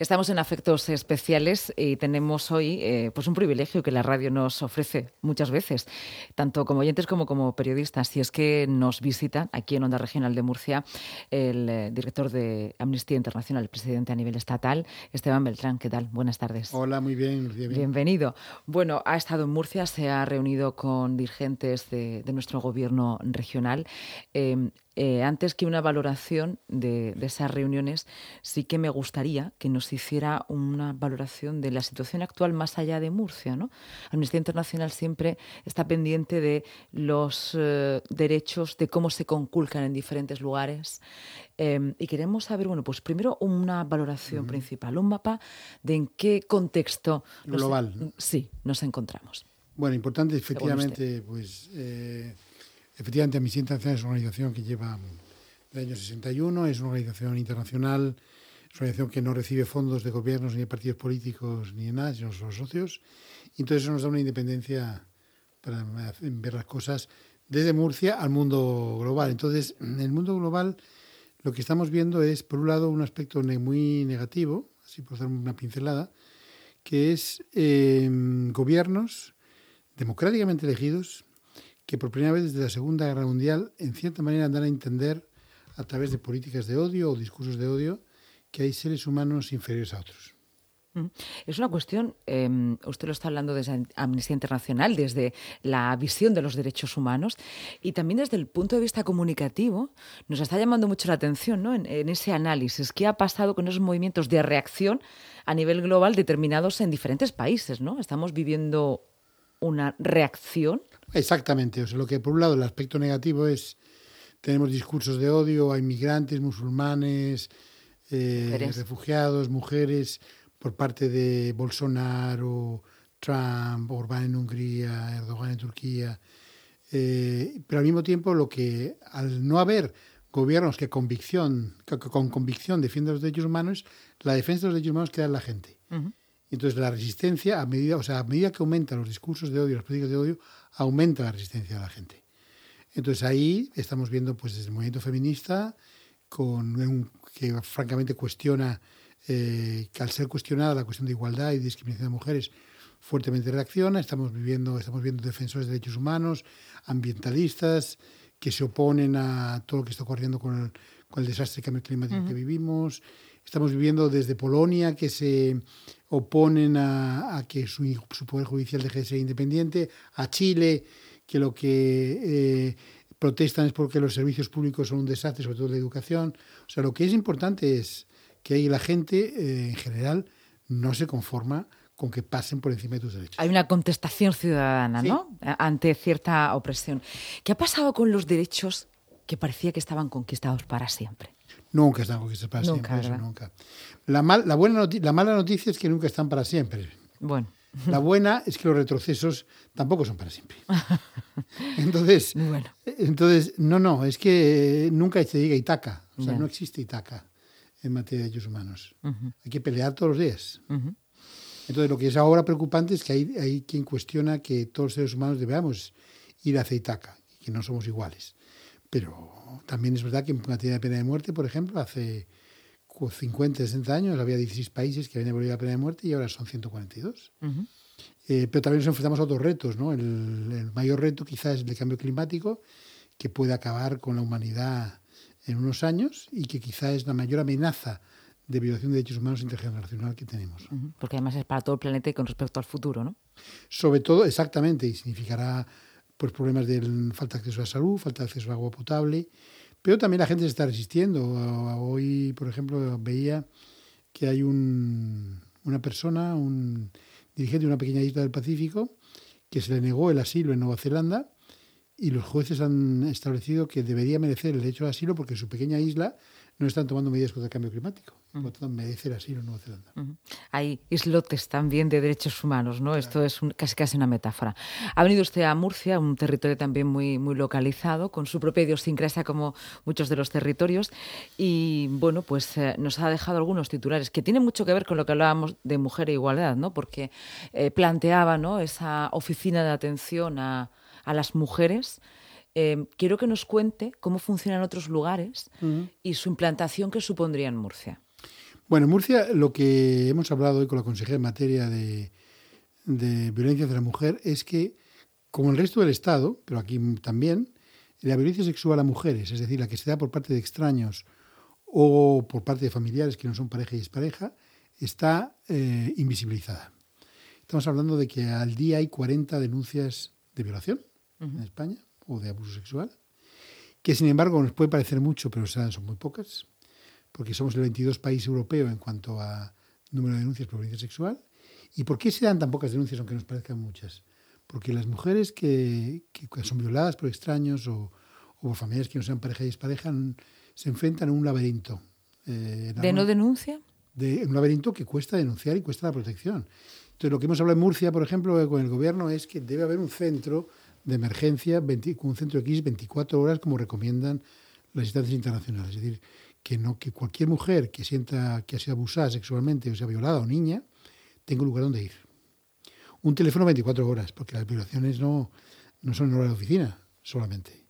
Estamos en afectos especiales y tenemos hoy eh, pues un privilegio que la radio nos ofrece muchas veces, tanto como oyentes como como periodistas. Y es que nos visita aquí en Onda Regional de Murcia el eh, director de Amnistía Internacional, el presidente a nivel estatal, Esteban Beltrán. ¿Qué tal? Buenas tardes. Hola, muy bien. Bienvenido. Bueno, ha estado en Murcia, se ha reunido con dirigentes de, nuestro gobierno regional. Eh, eh, antes que una valoración de, esas reuniones, sí que me gustaría que nos hiciera una valoración de la situación actual más allá de Murcia. ¿no? Amnistía Internacional siempre está pendiente de los eh, derechos, de cómo se conculcan en diferentes lugares. Em, y queremos saber, bueno, pues primero una valoración principal, un mapa de en qué contexto global. sí, nos encontramos. Bueno, importante, efectivamente, pues eh, Efectivamente, Amnistía Internacional es una organización que lleva del año 61, es una organización internacional, es una organización que no recibe fondos de gobiernos ni de partidos políticos ni de nada, sino son socios. Y entonces eso nos da una independencia para ver las cosas desde Murcia al mundo global. Entonces, en el mundo global lo que estamos viendo es, por un lado, un aspecto muy negativo, así por hacer una pincelada, que es eh, gobiernos democráticamente elegidos que por primera vez desde la Segunda Guerra Mundial, en cierta manera, dan a entender a través de políticas de odio o discursos de odio que hay seres humanos inferiores a otros. Es una cuestión, em, usted lo está hablando desde Amnistía Internacional, desde la visión de los derechos humanos y también desde el punto de vista comunicativo, nos está llamando mucho la atención ¿no? en, en, ese análisis. ¿Qué ha pasado con esos movimientos de reacción a nivel global determinados en diferentes países? ¿no? Estamos viviendo una reacción Exactamente. O sea, lo que por un lado el aspecto negativo es tenemos discursos de odio a inmigrantes, musulmanes, eh, refugiados, mujeres, por parte de Bolsonaro, Trump, Orbán en Hungría, Erdogan en Turquía. Eh, pero al mismo tiempo, lo que al no haber gobiernos que convicción, con convicción defiendan los derechos humanos, la defensa de los derechos humanos queda en la gente. Entonces la resistencia, a medida, o sea, a medida que aumentan los discursos de odio, las políticas de odio, aumenta la resistencia de la gente. Entonces ahí estamos viendo pues desde el movimiento feminista, con que francamente cuestiona, eh, que al ser cuestionada la cuestión de igualdad y discriminación de mujeres, fuertemente reacciona. Estamos viviendo, estamos viendo defensores de derechos humanos, ambientalistas, que se oponen a todo lo que está ocurriendo con el, con el desastre de cambio climático que vivimos. Estamos viviendo desde Polonia, que se oponen a, que su, Poder Judicial deje de ser independiente, a Chile, que lo que eh, protestan es porque los servicios públicos son un desastre, sobre todo la educación. O sea, lo que es importante es que la gente, eh, en general, no se conforma con que pasen por encima de tus derechos. Hay una contestación ciudadana, ¿no? Ante cierta opresión. ¿Qué ha pasado con los derechos que parecía que estaban conquistados para siempre? Nunca están conquistados para siempre, nunca. La, la, buena la mala noticia es que nunca están para siempre. Bueno. La buena es que los retrocesos tampoco son para siempre. Entonces, bueno. entonces no, no, es que nunca se diga Itaca. O sea, no existe Itaca en materia de derechos humanos. Hay que pelear todos los días. Entonces, lo que es ahora preocupante es que hay, hay quien cuestiona que todos los seres humanos debamos ir hacia Itaca y que no somos iguales. Pero también es verdad que en materia de pena de muerte, por ejemplo, hace 50, 60 años había 16 países que habían abolido la pena de muerte y ahora son 142. Eh, pero también nos enfrentamos a otros retos. ¿no? El, mayor reto quizás es el cambio climático, que puede acabar con la humanidad en unos años y que quizás es la mayor amenaza de violación de derechos humanos intergeneracional que tenemos. Porque además es para todo el planeta y con respecto al futuro, ¿no? Sobre todo, exactamente, y significará pues problemas de falta de acceso a salud, falta de acceso a agua potable, pero también la gente se está resistiendo. Hoy, por ejemplo, veía que hay un, una persona, un dirigente de una pequeña isla del Pacífico, que se le negó el asilo en Nueva Zelanda y los jueces han establecido que debería merecer el derecho al asilo porque su pequeña isla no están tomando medidas contra el cambio climático. Merece el asilo en Nueva Zelanda. Hay islotes también de derechos humanos, ¿no? Esto es casi casi una metáfora. Ha venido usted a Murcia, un territorio también muy, muy localizado, con su propia idiosincrasia como muchos de los territorios. Y bueno, pues eh, nos ha dejado algunos titulares que tienen mucho que ver con lo que hablábamos de mujer e igualdad, ¿no? Porque eh, planteaba ¿no? esa oficina de atención a, a las mujeres Em, quiero que nos cuente cómo funciona en otros lugares y su implantación que supondría en Murcia. Bueno, en Murcia lo que hemos hablado hoy con la consejera en materia de, de violencia de la mujer es que, como el resto del Estado, pero aquí también, la violencia sexual a mujeres, es decir, la que se da por parte de extraños o por parte de familiares que no son pareja y es pareja, está eh, invisibilizada. Estamos hablando de que al día hay 40 denuncias de violación en España o de abuso sexual, que sin embargo nos puede parecer mucho, pero son muy pocas, porque somos el 22 país europeo en cuanto a número de denuncias por violencia sexual. ¿Y por qué se dan tan pocas denuncias, aunque nos parezcan muchas? Porque las mujeres que, son violadas por extraños o, por familiares que no sean pareja y pareja se enfrentan a un laberinto. Eh, ¿De no denuncia? De un laberinto que cuesta denunciar y cuesta la protección. Entonces, lo que hemos hablado en Murcia, por ejemplo, con el gobierno, es que debe haber un centro de emergencia, un centro de crisis 24 horas, como recomiendan las instancias internacionales. Es decir, que no que cualquier mujer que sienta que ha sido abusada sexualmente o sea violada o niña tenga un lugar donde ir. Un teléfono 24 horas, porque las violaciones no, no son en hora de oficina solamente.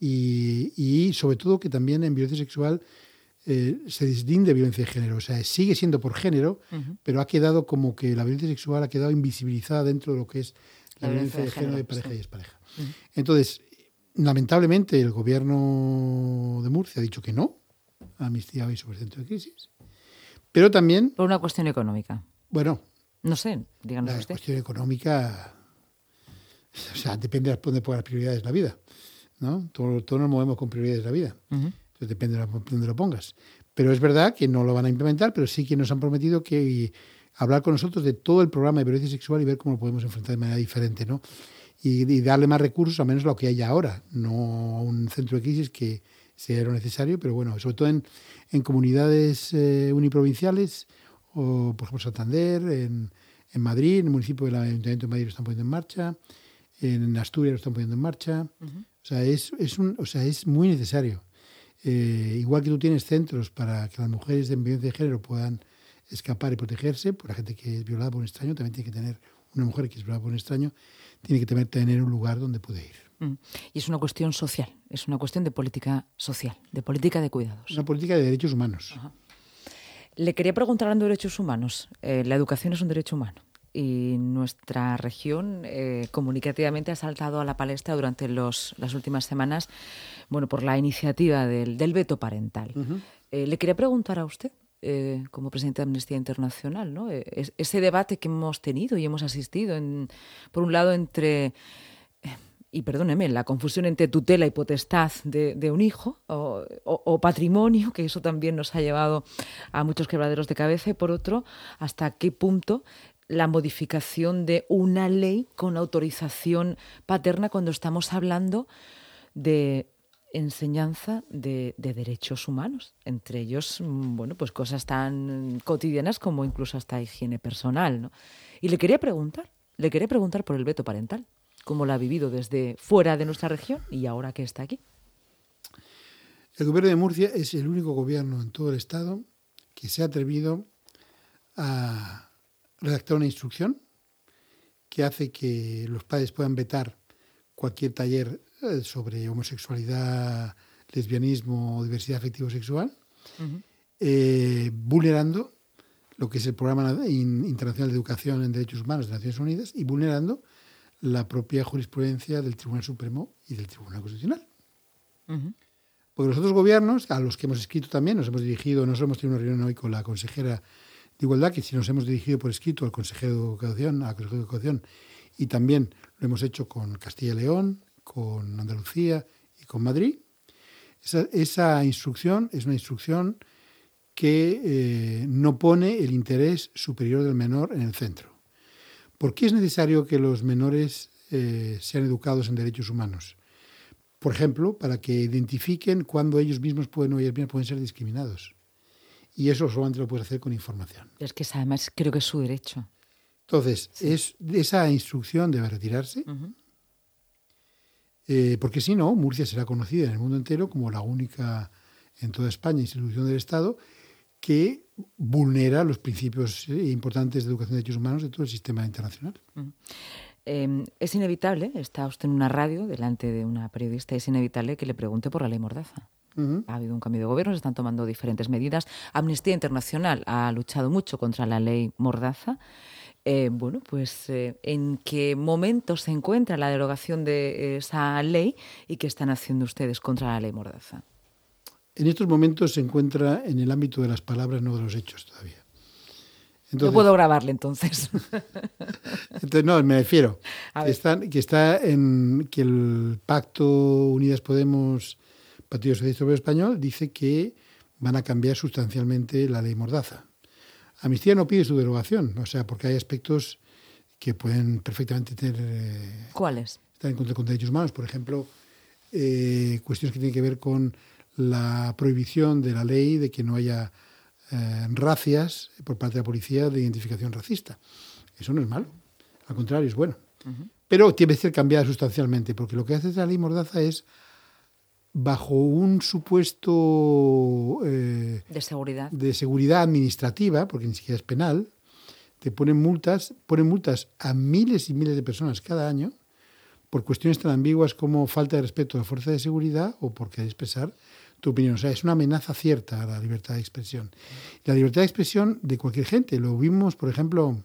y, y, sobre todo que también en violencia sexual eh, se de violencia de género. O sea, sigue siendo por género, pero ha quedado como que la violencia sexual ha quedado invisibilizada dentro de lo que es la, violencia, de género, de pareja y expareja. Entonces, lamentablemente, el gobierno de Murcia ha dicho que no a amnistía hoy sobre centro de crisis. Pero también. Por una cuestión económica. Bueno. No sé, díganos la cuestión económica. O sea, depende de dónde pongan las prioridades de la vida. ¿no? Todos, nos movemos con prioridades de la vida depende de dónde lo pongas. Pero es verdad que no lo van a implementar, pero sí que nos han prometido que hablar con nosotros de todo el programa de violencia sexual y ver cómo lo podemos enfrentar de manera diferente, ¿no? Y, darle más recursos, a menos lo que hay ahora, no un centro de crisis que sea lo necesario, pero bueno, sobre todo en, en comunidades eh, uniprovinciales, o por ejemplo Santander, en, en Madrid, en el municipio del Ayuntamiento de Madrid lo están poniendo en marcha, en Asturias lo están poniendo en marcha. O sea, es, es un, o sea, es muy necesario. Eh, igual que tú tienes centros para que las mujeres de violencia de género puedan escapar y protegerse, por la gente que es violada por un extraño, también tiene que tener una mujer que es violada por un extraño, tiene que tener, tener un lugar donde puede ir. Mm. Y es una cuestión social, es una cuestión de política social, de política de cuidados. Una política de derechos humanos. Le quería preguntar hablando de derechos humanos. Eh, la educación es un derecho humano y nuestra región eh, comunicativamente ha saltado a la palestra durante los, las últimas semanas bueno, por la iniciativa del, del veto parental. Eh, le quería preguntar a usted, eh, como presidente de Amnistía Internacional, ¿no? ese debate que hemos tenido y hemos asistido, en, por un lado, entre y perdóneme, la confusión entre tutela y potestad de, un hijo o, patrimonio, que eso también nos ha llevado a muchos quebraderos de cabeza, y por otro, hasta qué punto la modificación de una ley con autorización paterna cuando estamos hablando de enseñanza de, derechos humanos, entre ellos, mm, bueno, pues cosas tan cotidianas como incluso hasta higiene personal, ¿no? Y le quería preguntar, le quería preguntar por el veto parental, cómo lo ha vivido desde fuera de nuestra región y ahora que está aquí. El gobierno de Murcia es el único gobierno en todo el estado que se ha atrevido a redactar una instrucción que hace que los padres puedan vetar cualquier taller eh, sobre homosexualidad, lesbianismo o diversidad afectivo-sexual, eh, vulnerando lo que es el Programa Internacional de Educación en Derechos Humanos de Naciones Unidas y vulnerando la propia jurisprudencia del Tribunal Supremo y del Tribunal Constitucional. Porque los otros gobiernos, a los que hemos escrito también, nos hemos dirigido, no hemos tenido una reunión hoy con la consejera de Igualdad, que si nos hemos dirigido por escrito al consejero de Educación, al Consejo de Educación, y también lo hemos hecho con Castilla y León, con Andalucía y con Madrid. Esa, instrucción es una instrucción que eh, no pone el interés superior del menor en el centro. ¿Por qué es necesario que los menores eh, sean educados en derechos humanos? Por ejemplo, para que identifiquen cuándo ellos mismos pueden o ellas mismas pueden ser discriminados y eso solamente lo puedes hacer con información. Es que además creo que es su derecho. Entonces, es, esa instrucción debe retirarse, eh, porque si no, Murcia será conocida en el mundo entero como la única en toda España institución del Estado que vulnera los principios eh, importantes de educación de derechos humanos de todo el sistema internacional. Em, es inevitable, está usted en una radio delante de una periodista, es inevitable que le pregunte por la ley Mordaza. Ha habido un cambio de gobierno, se están tomando diferentes medidas. Amnistía Internacional ha luchado mucho contra la ley Mordaza. Eh, bueno, pues eh, en qué momento se encuentra la derogación de esa ley y qué están haciendo ustedes contra la ley Mordaza. En estos momentos se encuentra en el ámbito de las palabras, no de los hechos todavía. Yo puedo grabarle entonces. entonces, no, me refiero que, que está en que el pacto Unidas Podemos Partido Socialista Obrero Español dice que van a cambiar sustancialmente la ley Mordaza. Amnistía no pide su derogación, o sea, porque hay aspectos que pueden perfectamente tener. Eh, ¿Cuáles? Estar en contra de derechos humanos. Por ejemplo, eh, cuestiones que tienen que ver con la prohibición de la ley de que no haya eh, racias por parte de la policía de identificación racista. Eso no es malo, al contrario, es bueno. Pero tiene que ser cambiada sustancialmente, porque lo que hace la ley Mordaza es bajo un supuesto eh, de seguridad de seguridad administrativa, porque ni siquiera es penal, te ponen multas, ponen multas a miles y miles de personas cada año por cuestiones tan ambiguas como falta de respeto a la fuerza de seguridad o por querer expresar tu opinión. O sea, es una amenaza cierta a la libertad de expresión. La libertad de expresión de cualquier gente. Lo vimos, por ejemplo,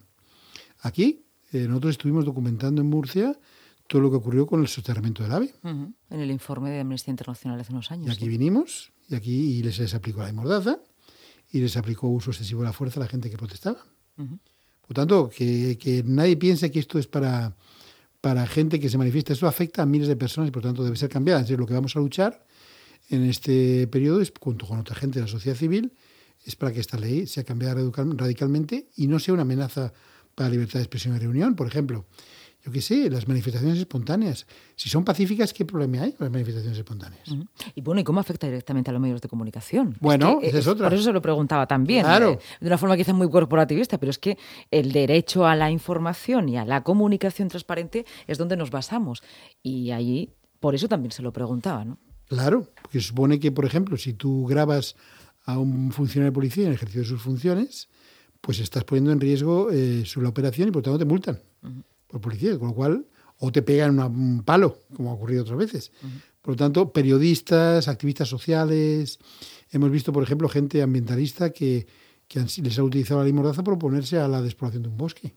aquí. Eh, nosotros estuvimos documentando en Murcia todo lo que ocurrió con el soterramiento del AVE. En el informe de Amnistía Internacional hace unos años. Y aquí vinimos, y aquí les, les, aplicó la mordaza, y les aplicó uso excesivo de la fuerza a la gente que protestaba. Por tanto, que, que, nadie piense que esto es para, para gente que se manifiesta. Esto afecta a miles de personas y por tanto debe ser cambiada. Entonces, lo que vamos a luchar en este periodo, es, junto con otra gente de la sociedad civil, es para que esta ley sea cambiada radicalmente y no sea una amenaza para la libertad de expresión y reunión. Por ejemplo, yo qué sé, las manifestaciones espontáneas. Si son pacíficas, ¿qué problema hay con las manifestaciones espontáneas? Y bueno, ¿y cómo afecta directamente a los medios de comunicación? Bueno, esa es, otra. Por eso se lo preguntaba también. Claro. Eh, de una forma quizá muy corporativista, pero es que el derecho a la información y a la comunicación transparente es donde nos basamos. Y ahí, por eso también se lo preguntaba, ¿no? Claro, porque supone que, por ejemplo, si tú grabas a un funcionario de policía en el ejercicio de sus funciones, pues estás poniendo en riesgo eh, su la operación y por tanto te multan por policía, con lo cual, o te pegan un palo, como ha ocurrido otras veces. Por lo tanto, periodistas, activistas sociales, hemos visto, por ejemplo, gente ambientalista que, que les ha utilizado la ley Mordaza para oponerse a la despoblación de un bosque.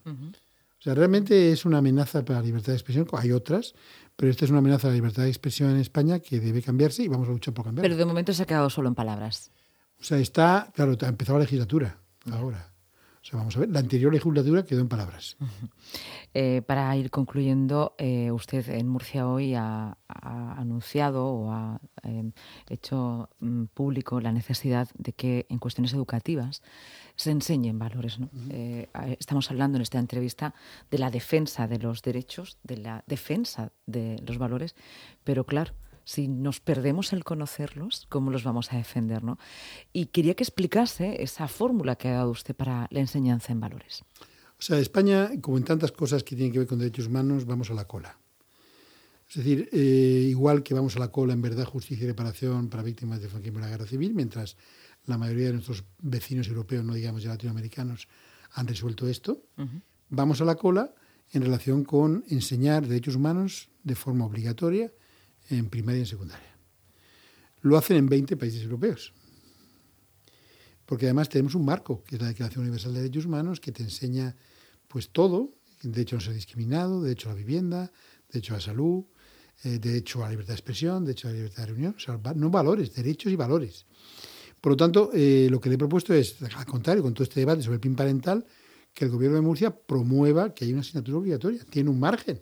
O sea, realmente es una amenaza para la libertad de expresión. Hay otras, pero esta es una amenaza a la libertad de expresión en España que debe cambiarse y vamos a luchar por cambiarla. Pero de momento se ha quedado solo en palabras. O sea, está, claro, ha empezado la legislatura ahora. O sea, vamos a ver, la anterior legislatura quedó en palabras. Eh, para ir concluyendo, eh, usted en Murcia hoy ha, anunciado o ha em, hecho mm, público la necesidad de que en cuestiones educativas se enseñen valores. ¿no? Eh, estamos hablando en esta entrevista de la defensa de los derechos, de la defensa de los valores, pero claro, si nos perdemos el conocerlos, ¿cómo los vamos a defender? ¿no? Y quería que explicase esa fórmula que ha dado usted para la enseñanza en valores. O sea, España, como en tantas cosas que tienen que ver con derechos humanos, vamos a la cola. Es decir, eh, igual que vamos a la cola en verdad, justicia y reparación para víctimas de la guerra civil, mientras la mayoría de nuestros vecinos europeos, no digamos ya latinoamericanos, han resuelto esto, vamos a la cola en relación con enseñar derechos humanos de forma obligatoria en primaria y en secundaria. Lo hacen en 20 países europeos. Porque además tenemos un marco, que es la Declaración Universal de Derechos Humanos, que te enseña pues todo, derecho a no ser discriminado, derecho a la vivienda, derecho a la salud, eh, derecho a la libertad de expresión, derecho a la libertad de reunión, o sea, no valores, derechos y valores. Por lo tanto, eh, lo que le he propuesto es, al contrario, con todo este debate sobre el PIN parental, que el gobierno de Murcia promueva que haya una asignatura obligatoria. Tiene un margen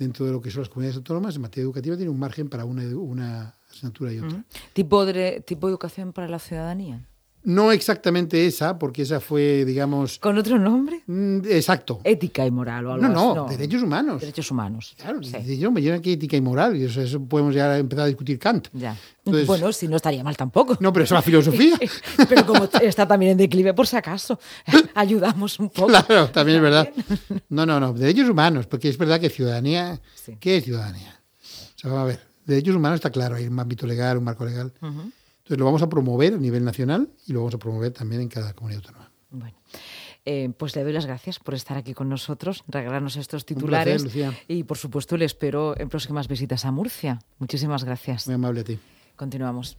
dentro de lo que son las comunidades autónomas, en materia educativa tiene un margen para una, una asignatura y otra. ¿Tipo, de, ¿Tipo de educación para la ciudadanía? No exactamente esa, porque esa fue, digamos... ¿Con otro nombre? Mm, exacto. Ética y moral o algo no, no, No, derechos humanos. Derechos humanos. Claro, yo me ética y moral, y eso, podemos ya empezar a discutir Kant. Ya. bueno, si no estaría mal tampoco. No, pero es la filosofía. pero como está también en declive, por si acaso, ayudamos un poco. Claro, también es verdad. No, no, no, derechos humanos, porque es verdad que ciudadanía... ¿Qué es ciudadanía? O sea, vamos a ver, derechos humanos está claro, hay un ámbito legal, un marco legal. Entonces lo vamos a promover a nivel nacional y lo vamos a promover también en cada comunidad autónoma. Bueno. Eh, pues le doy las gracias por estar aquí con nosotros, regalarnos estos titulares y por supuesto le espero en próximas visitas a Murcia. Muchísimas gracias. Muy amable a ti. Continuamos.